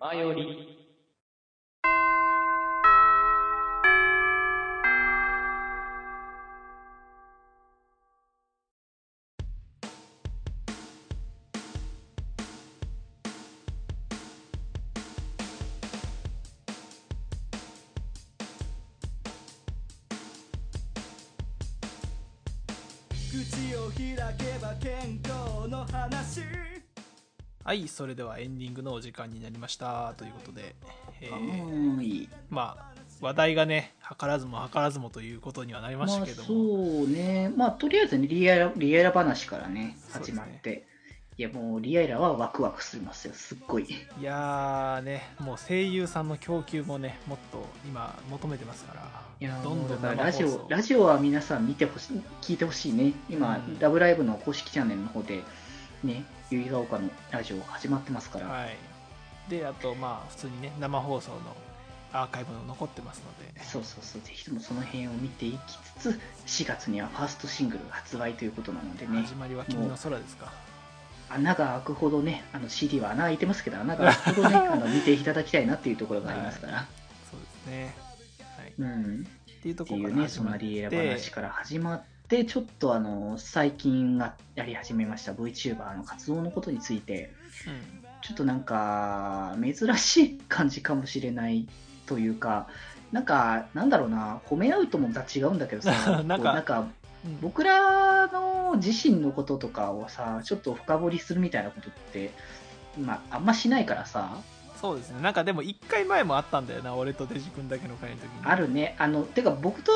前より。口を開けば健康の話はい、それではエンディングのお時間になりましたということで、えはー。まあ話題がね図らずも図らずもということにはなりましたけども、そうね。まあ、とりあえずね、リアラ、リアラ話からね、始まって。いや、もう、リアラはワクワクしますよ。すっごい。いやーねもう声優さんの供給もねもっと今求めてますからいや、どんどんラジオ、ラジオは皆さん見てほしい、聞いてほしいね。今、うんラブライブの公式チャンネルの方で、ね、ゆいが丘のラジオ始まってますから。はい。であとまあ普通にね生放送のアーカイブも残ってますので。そうそうそう、ぜひともその辺を見ていきつつ、4月にはファーストシングルが発売ということなのでね。始、まりは君の空ですか。穴が開くほどね、あの CD は穴開いてますけど、穴が開くほどね、あの見ていただきたいなっていうところがありますから。そうですね。はい。うん。っていうところから始そのまって。リエラ話から始まって、ちょっとあの、最近がやり始めました VTuber の活動のことについて、うんちょっとなんか、珍しい感じかもしれないというか、なんか、なんだろうな、褒め合うともまた違うんだけどさ、なんかなんかうん。僕らの自身のこととかをさ、ちょっと深掘りするみたいなことって、まあ、あんましないからさ、そうですね。なんかでも1回前もあったんだよな俺とデジ君だけの会の時に。あるね。あの、てか僕と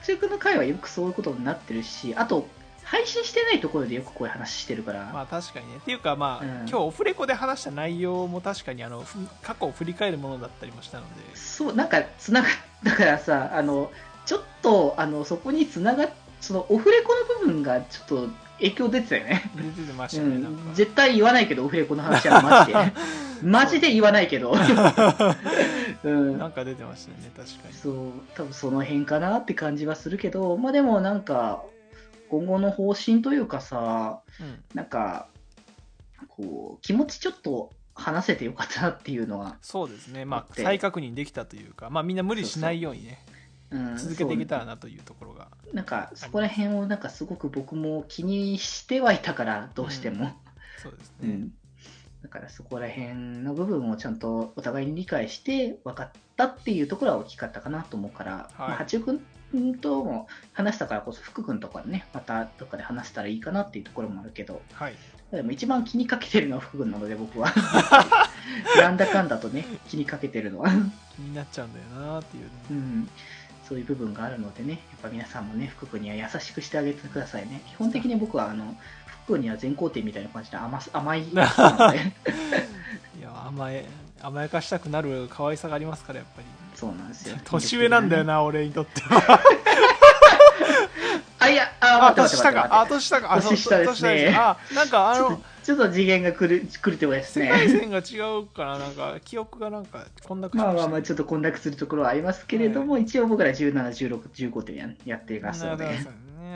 藤君の会はよくそういうことになってるし、あと、配信してないところでよくこういう話してるから、まあ確かにね。っていうかまあ、うん。今日オフレコで話した内容も確かにあのふ過去を振り返るものだったりもしたので。そう、なんか、つながだからさ、あの、ちょっと、あの、そこにつながっ、その、オフレコの部分がちょっと影響出てたよね。出てましうたね、なんか。ん、絶対言わないけど、オフレコの話はマジで。マジで言わないけど。うん。なんか出てましたね確かに。そう、多分その辺かなって感じはするけど、まあでもなんか、今後の方針というかさ、うん。なんか、こう、気持ちちょっと話せてよかったなっていうのは、そうですね。まあ再確認できたというかまあみんな無理しないようにねうん、続けていけたらそなというところが。う。なんか、そこら辺をなんかすごく僕も気にしてはいたから、どうしても。そうですね、うん。だからそこら辺の部分をちゃんとお互いに理解して分かったっていうところは大きかったかなと思うから、はいまあ、八尾君とも話したからこそ福君とかね、またどっかで話したらいいかなっていうところもあるけど、はいでも一番気にかけてるのは福君なので僕は。なんだかんだとね、気にかけてるのは。気になっちゃうんだよなっていうね、うん。そういう部分があるのでね、やっぱ皆さんもね、福君には優しくしてあげてくださいね。基本的に僕は、あの、福君には全肯定みたいな感じで甘す甘い。いや甘え甘やかしたくなる可愛さがありますからやっぱりそうなんですよ。年上なんだよ。な俺にとっては あ、いや、あ、年下かあ年下か年下ですねあなんかあのちょっと次元が来る、来るってことです世界が違うからなんか記憶がなんかこんなまあまあまあ、ちょっと混濁するところはありますけれども、一応僕ら17、16、15点ややっていますので。はい。ね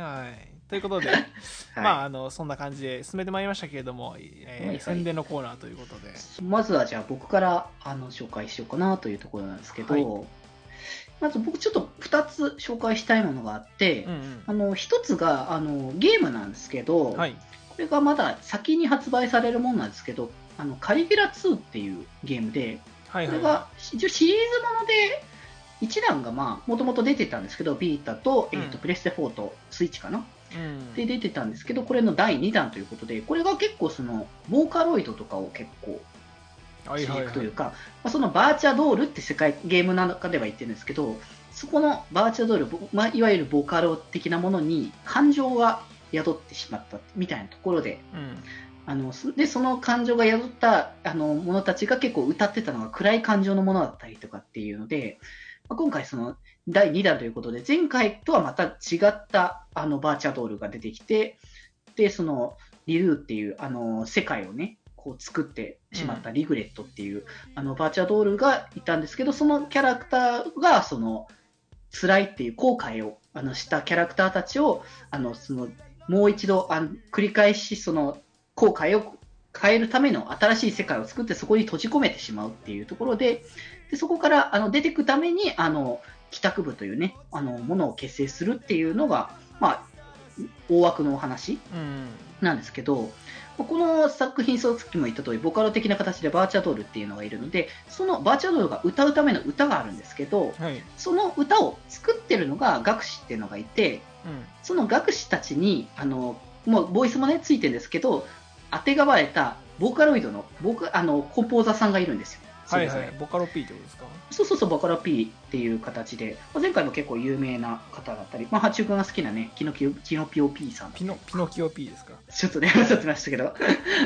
はいということで、まああのそんな感じで進めてまいりましたけれども、えーはいはい。宣伝のコーナーということで。まずはじゃあ僕からあの紹介しようかなというところなんですけど、はい。まず僕ちょっと2つ紹介したいものがあって、うんうん。あの1つがあのゲームなんですけど、はい。これがまだ先に発売されるものなんですけど、あのカリギュラ2っていうゲームで、はいはれが一応シリーズもので、1弾がまあ、もともと出てたんですけど、ビータと、えーとうん。プレステ4とスイッチかなうんで出てたんですけど、これの第2弾ということで、これが結構その、ボーカロイドとかを結構主はいはいはい。軸というか、まあ、そのバーチャドールって世界ゲームの中では言ってるんですけど、そこのバーチャドール、ぼまあ、いわゆるボカロ的なものに感情が宿ってしまったみたいなところで、うん。あのそでその感情が宿ったあの者たちが結構歌ってたのが暗い感情のものだったりとかっていうので、まあ、今回その第2弾ということで前回とはまた違ったあのバーチャドールが出てきてでそのリルーっていうあの世界をねこう作ってしまったリグレットっていう、あのバーチャドールがいたんですけどそのキャラクターがその辛いっていう後悔をあのしたキャラクターたちをあのそのもう一度あの繰り返しその後悔を変えるための新しい世界を作ってそこに閉じ込めてしまうっていうところで、でそこからあの出ていくために、あの、帰宅部というね、あの、ものを結成するっていうのが、まあ、大枠のお話うん。なんですけど、この作品、さっきも言った通り、ボカロ的な形でバーチャドールっていうのがいるので、そのバーチャドールが歌うための歌があるんですけど、はい。その歌を作ってるのが学士っていうのがいて、うん。その学士たちに、あの、もうボイスもね、ついてるんですけど、当てがわれたボーカロイドの、僕、あの、コンポーザーさんがいるんですよ。はいはい。ボカロ P ってことですか？そうそうそう、ボカロ P っていう形で、まあ前回も結構有名な方だったり、まあ、八中君が好きなね、キノキオキノピオ P さん。ピノピノキオ P ですか？ちょっとね、忘れてましたけど。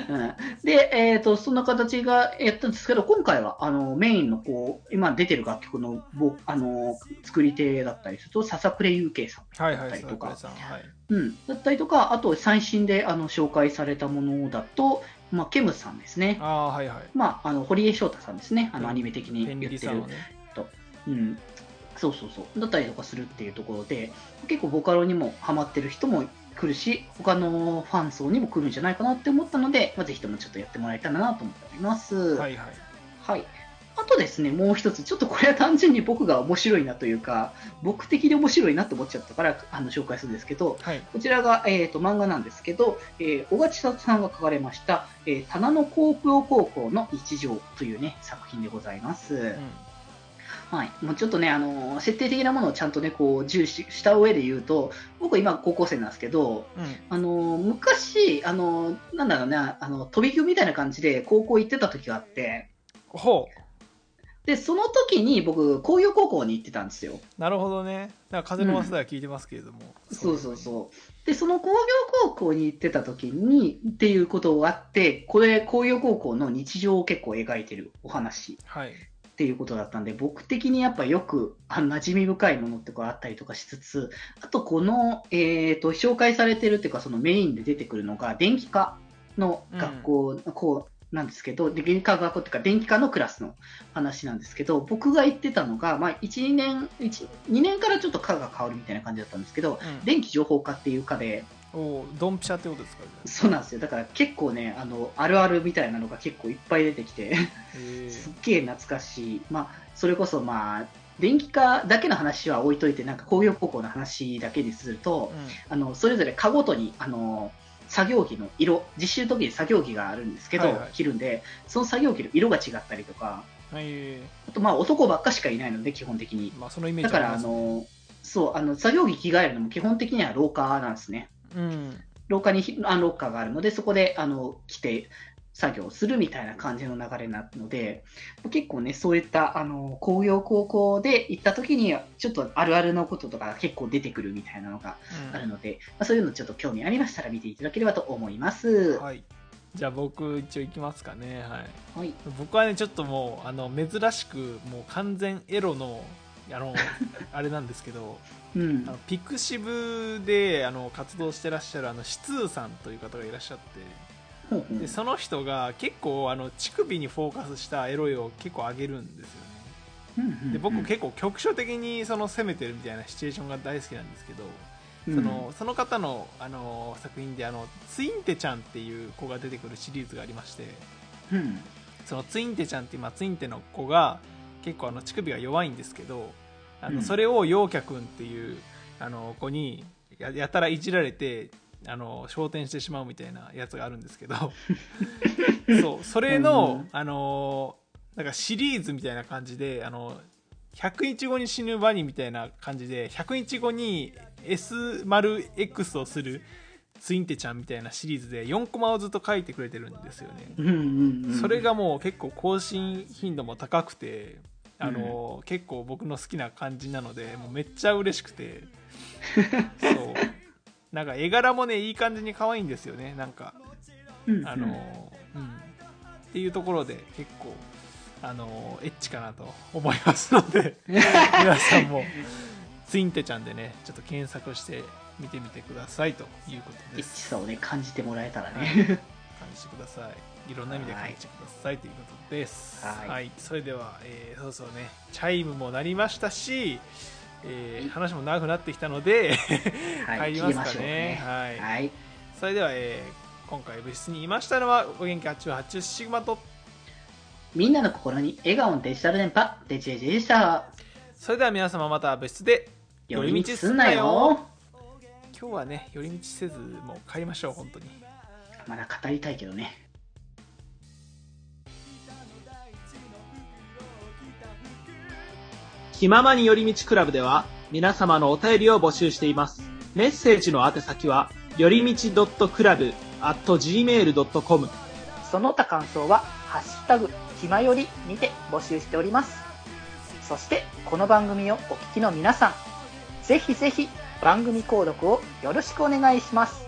うん、で、えっ、と、そんな形がやったんですけど、今回は、あの、メインの、こう、今出てる楽曲の、ぼあの、作り手だったりすると、笹倉優慶さん。はいはいだったりとか。桜井さんはい。うん。だったりとか、あと、最新で、あの、紹介されたものだと、まあ、ケムさんですね。ああはいはいまあ、あの、堀江翔太さんですね。あの、アニメ的に言ってるリさんのねうん、そうそうそう、だったりとかするっていうところで、結構ボカロにもハマってる人も来るし、他のファン層にも来るんじゃないかなって思ったので、まあ、ぜひともちょっとやってもらえたらなと思っております。はいはいはい。あとですね、もう一つ、ちょっとこれは単純に僕が面白いなというか、僕的に面白いなと思っちゃったから、あの、紹介するんですけど、はい。こちらが、えー、と漫画なんですけど、えー小勝千里さんが書かれました、えー、棚野高校高校の日常というね、作品でございます。うん。はい、もうちょっとね、あの設定的なものをちゃんとね、こう重視した上で言うと、僕、今、高校生なんですけど、うん。あの昔、あのなんだろうね、あの飛び級みたいな感じで高校行ってた時があって、ほうでその時に僕、工業高校に行ってたんですよ。なるほどねなんか風の噂では聞いてますけれども、そうそうそう。で、その工業高校に行ってた時にっていうことがあって、これ、工業高校の日常を結構描いてるお話はいっていうことだったんで、僕的にやっぱよくあ馴染み深いものってこうあったりとかしつつ、あとこの、えー、と紹介されてるっていうか、そのメインで出てくるのが、電気科の学校、こうなんですけど、で電気科学校っていうか、電気科のクラスの話なんですけど、僕が言ってたのが、まあ、1、2年、1 2年からちょっと科が変わるみたいな感じだったんですけど、うん電気情報科っていう科で、おおドンピシャってことですか？そうなんですよ。だから結構ね、あの、あるあるみたいなのが結構いっぱい出てきて、へすっげえ懐かしい。まあ、それこそまあ、電気科だけの話は置いといて、なんか工業高校の話だけにすると、あの、それぞれ科ごとに、あの、作業着の色、実習の時に作業着があるんですけど、はいはい着るんで、その作業着の色が違ったりとか、うんはいあとまあ男ばっかしかいないので、基本的に。まあそのイメージだから、あの、そう、あの、作業着着替えるのも基本的には廊下なんですね。うん廊下にひあのロッカーがあるので、そこであの来て作業するみたいな感じの流れになるので、結構ね、そういったあの工業高校で行った時に、ちょっとあるあるのこととか結構出てくるみたいなのがあるので、まあ、そういうのちょっと興味ありましたら見ていただければと思います。うんはいじゃあ僕一応行きますかねはいはい。僕はねちょっともうあの珍しくもう完全エロのあの あれなんですけどうんあの。ピクシブであの活動してらっしゃるあのシツーさんという方がいらっしゃってでその人が結構あの乳首にフォーカスしたエロいを結構上げるんですよね。で僕結構局所的にその攻めてるみたいなシチュエーションが大好きなんですけど、うん。そのその方のあの作品であのツインテちゃんっていう子が出てくるシリーズがありましてうん。そのツインテちゃんっていう、まあ、ツインテの子が結構あの乳首が弱いんですけどあの、うん。それを陽キャ君っていうあの子にややたらいじられてあの昇天してしまうみたいなやつがあるんですけど。そうそれの、うん。あのなんかシリーズみたいな感じであの100日後に死ぬワニみたいな感じで100日後に S 丸 X をするツインテちゃんみたいなシリーズで4コマをずっと書いてくれてるんですよね。うんうんうんそれがもう結構更新頻度も高くてあの、結構僕の好きな感じなのでもうめっちゃ嬉しくて。そうなんか絵柄もねいい感じに可愛いんですよね。なんかうん。うんあの、うん、っていうところで結構あのエッチかなと思いますので 皆さんもツインテちゃんでねちょっと検索して見てみてくださいということエッチですさをね、感じてもらえたらはい。ね。感じてください。いろんな意味で感じてくださいということです。はい。それでは、えーそうそうね。チャイムも鳴りましたし、えーはい話も長くなってきたのではい 入りますかねねはい、はい。それでは、えー今回部室にいましたのはお元気888シグマとみんなの心に笑顔のデジタル電波、デジェジでした。それでは皆様また部室で寄り道すんなよ。今日はね寄り道せずもう帰りましょう本当にまだ語りたいけどね。気ままに寄り道クラブでは皆様のお便りを募集しています。メッセージの宛先は、よりみち .club.gmail.com その他感想は、ハッシュタグ、ひまよりにて募集しております。そして、この番組をお聞きの皆さん、ぜひぜひ番組購読をよろしくお願いします。